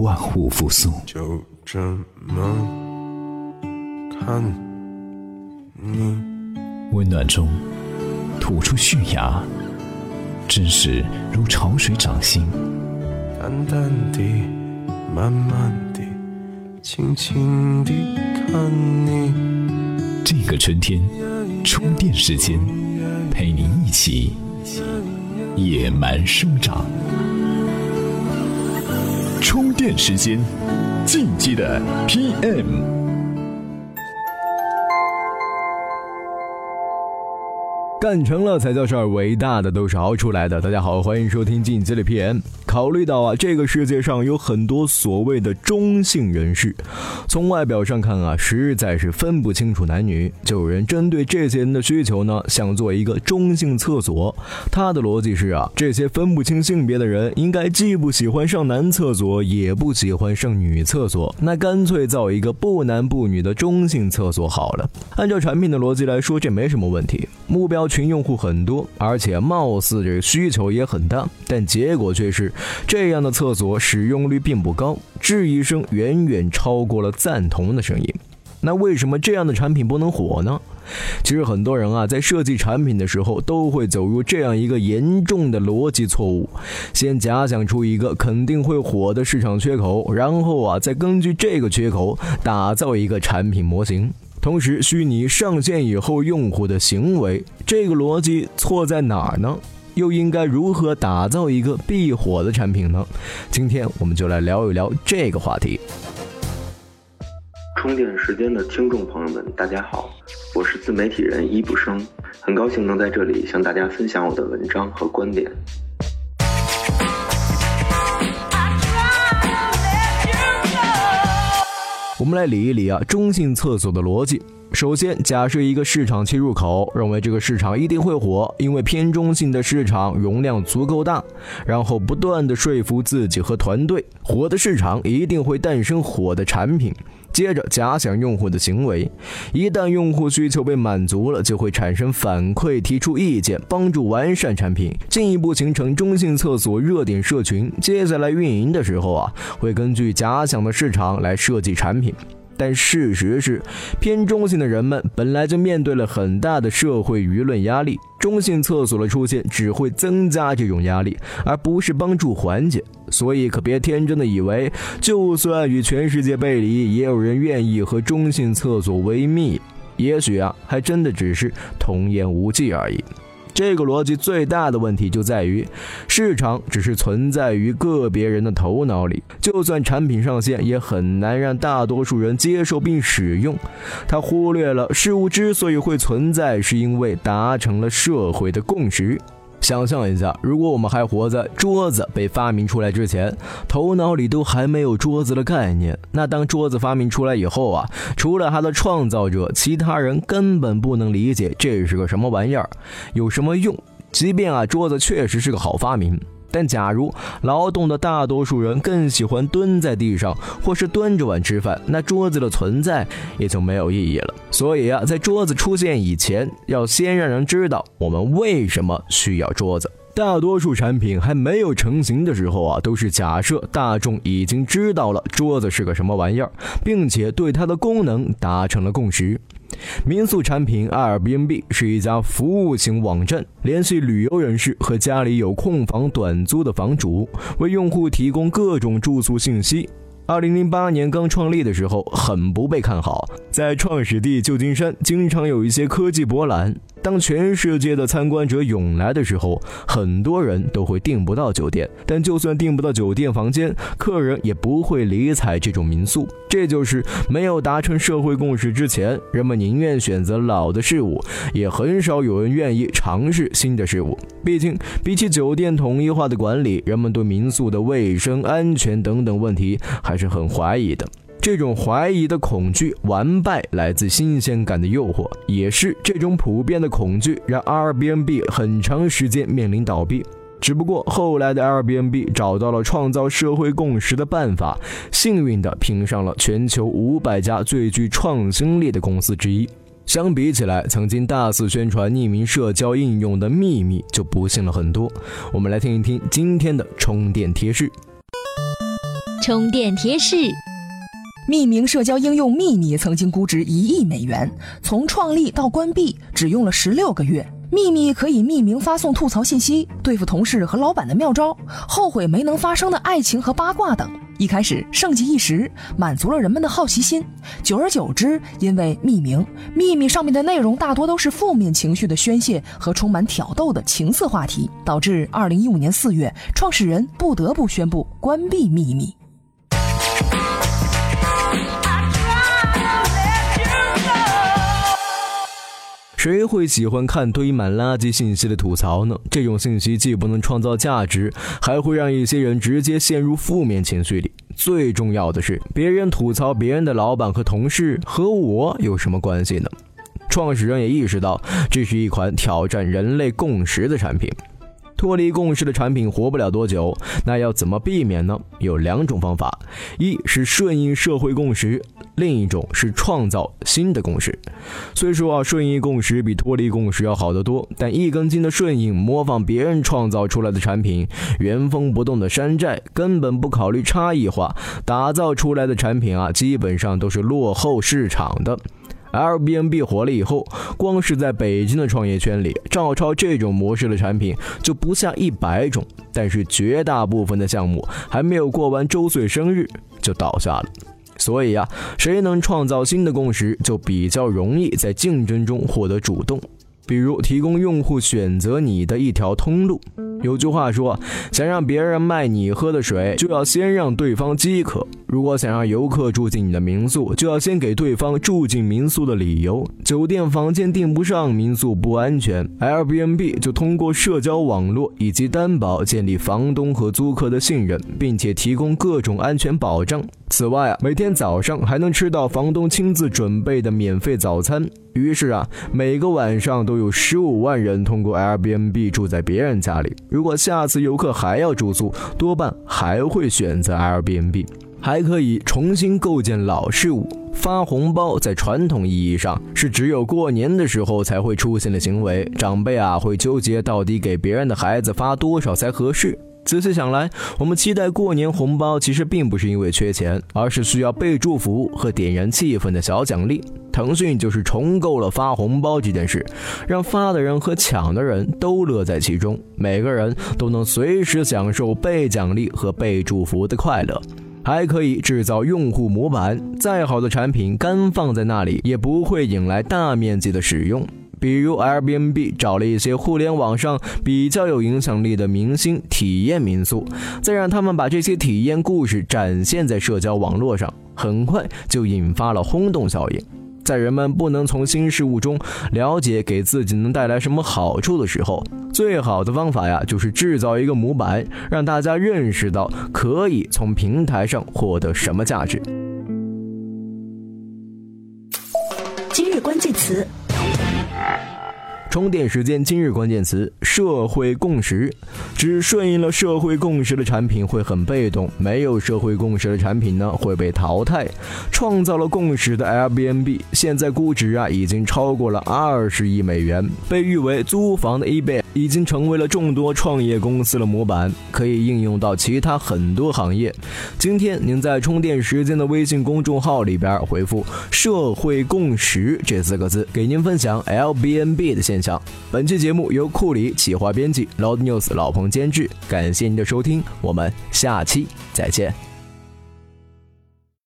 万物复苏。就这么看你，温暖中吐出绪芽，知识如潮水涨心。淡淡的，慢慢的，轻轻地看你。这个春天，充电时间，陪你一起野蛮生长。充电时间，进击的 PM。干成了才叫事儿，伟大的都是熬出来的。大家好，欢迎收听进击的 PM。考虑到啊，这个世界上有很多所谓的中性人士，从外表上看啊，实在是分不清楚男女。就有人针对这些人的需求呢，想做一个中性厕所。他的逻辑是啊，这些分不清性别的人，应该既不喜欢上男厕所，也不喜欢上女厕所，那干脆造一个不男不女的中性厕所好了。按照产品的逻辑来说，这没什么问题。目标群用户很多，而且貌似这个需求也很大，但结果却是这样的厕所使用率并不高，质疑声远远超过了赞同的声音。那为什么这样的产品不能火呢？其实很多人啊，在设计产品的时候都会走入这样一个严重的逻辑错误：先假想出一个肯定会火的市场缺口，然后啊，再根据这个缺口打造一个产品模型。同时，虚拟上线以后用户的行为，这个逻辑错在哪儿呢？又应该如何打造一个必火的产品呢？今天我们就来聊一聊这个话题。充电时间的听众朋友们，大家好，我是自媒体人一不生，很高兴能在这里向大家分享我的文章和观点。我们来理一理啊，中性厕所的逻辑。首先，假设一个市场切入口，认为这个市场一定会火，因为偏中性的市场容量足够大。然后不断的说服自己和团队，火的市场一定会诞生火的产品。接着假想用户的行为，一旦用户需求被满足了，就会产生反馈，提出意见，帮助完善产品，进一步形成中性厕所热点社群。接下来运营的时候啊，会根据假想的市场来设计产品。但事实是，偏中性的人们本来就面对了很大的社会舆论压力，中性厕所的出现只会增加这种压力，而不是帮助缓解。所以可别天真的以为，就算与全世界背离，也有人愿意和中性厕所为密。也许啊，还真的只是童言无忌而已。这个逻辑最大的问题就在于，市场只是存在于个别人的头脑里，就算产品上线，也很难让大多数人接受并使用。他忽略了事物之所以会存在，是因为达成了社会的共识。想象一下，如果我们还活在桌子被发明出来之前，头脑里都还没有桌子的概念，那当桌子发明出来以后啊，除了它的创造者，其他人根本不能理解这是个什么玩意儿，有什么用。即便啊，桌子确实是个好发明。但假如劳动的大多数人更喜欢蹲在地上，或是端着碗吃饭，那桌子的存在也就没有意义了。所以啊，在桌子出现以前，要先让人知道我们为什么需要桌子。大多数产品还没有成型的时候啊，都是假设大众已经知道了桌子是个什么玩意儿，并且对它的功能达成了共识。民宿产品 Airbnb 是一家服务型网站，联系旅游人士和家里有空房短租的房主，为用户提供各种住宿信息。二零零八年刚创立的时候，很不被看好，在创始地旧金山，经常有一些科技博览。当全世界的参观者涌来的时候，很多人都会订不到酒店。但就算订不到酒店房间，客人也不会理睬这种民宿。这就是没有达成社会共识之前，人们宁愿选择老的事物，也很少有人愿意尝试新的事物。毕竟，比起酒店统一化的管理，人们对民宿的卫生、安全等等问题还是很怀疑的。这种怀疑的恐惧，完败来自新鲜感的诱惑，也是这种普遍的恐惧让 Airbnb 很长时间面临倒闭。只不过后来的 Airbnb 找到了创造社会共识的办法，幸运地评上了全球五百家最具创新力的公司之一。相比起来，曾经大肆宣传匿名社交应用的秘密就不幸了很多。我们来听一听今天的充电贴士。充电贴士：匿名社交应用秘密曾经估值一亿美元，从创立到关闭只用了十六个月。秘密可以匿名发送吐槽信息，对付同事和老板的妙招，后悔没能发生的爱情和八卦等。一开始盛极一时，满足了人们的好奇心。久而久之，因为匿名，秘密上面的内容大多都是负面情绪的宣泄和充满挑逗的情色话题，导致二零一五年四月，创始人不得不宣布关闭秘密。谁会喜欢看堆满垃圾信息的吐槽呢？这种信息既不能创造价值，还会让一些人直接陷入负面情绪里。最重要的是，别人吐槽别人的老板和同事，和我有什么关系呢？创始人也意识到，这是一款挑战人类共识的产品。脱离共识的产品活不了多久，那要怎么避免呢？有两种方法，一是顺应社会共识，另一种是创造新的共识。虽说啊，顺应共识比脱离共识要好得多，但一根筋的顺应，模仿别人创造出来的产品，原封不动的山寨，根本不考虑差异化，打造出来的产品啊，基本上都是落后市场的。Airbnb 火了以后，光是在北京的创业圈里，照抄这种模式的产品就不下一百种。但是绝大部分的项目还没有过完周岁生日就倒下了。所以呀，谁能创造新的共识，就比较容易在竞争中获得主动。比如提供用户选择你的一条通路。有句话说，想让别人卖你喝的水，就要先让对方饥渴。如果想让游客住进你的民宿，就要先给对方住进民宿的理由。酒店房间订不上，民宿不安全，Airbnb 就通过社交网络以及担保建立房东和租客的信任，并且提供各种安全保障。此外啊，每天早上还能吃到房东亲自准备的免费早餐。于是啊，每个晚上都有十五万人通过 Airbnb 住在别人家里。如果下次游客还要住宿，多半还会选择 Airbnb。还可以重新构建老事物。发红包在传统意义上是只有过年的时候才会出现的行为，长辈啊会纠结到底给别人的孩子发多少才合适。仔细想来，我们期待过年红包其实并不是因为缺钱，而是需要被祝福和点燃气氛的小奖励。腾讯就是重构了发红包这件事，让发的人和抢的人都乐在其中，每个人都能随时享受被奖励和被祝福的快乐。还可以制造用户模板，再好的产品干放在那里也不会引来大面积的使用。比如 Airbnb 找了一些互联网上比较有影响力的明星体验民宿，再让他们把这些体验故事展现在社交网络上，很快就引发了轰动效应。在人们不能从新事物中了解给自己能带来什么好处的时候，最好的方法呀，就是制造一个模板，让大家认识到可以从平台上获得什么价值。今日关键词。充电时间今日关键词：社会共识。只顺应了社会共识的产品会很被动，没有社会共识的产品呢会被淘汰。创造了共识的 Airbnb 现在估值啊已经超过了二十亿美元，被誉为租房的 eBay 已经成为了众多创业公司的模板，可以应用到其他很多行业。今天您在充电时间的微信公众号里边回复“社会共识”这四个字，给您分享 LBNB 的现象。本期节目由库里企划编辑，Loud News 老彭监制。感谢您的收听，我们下期再见。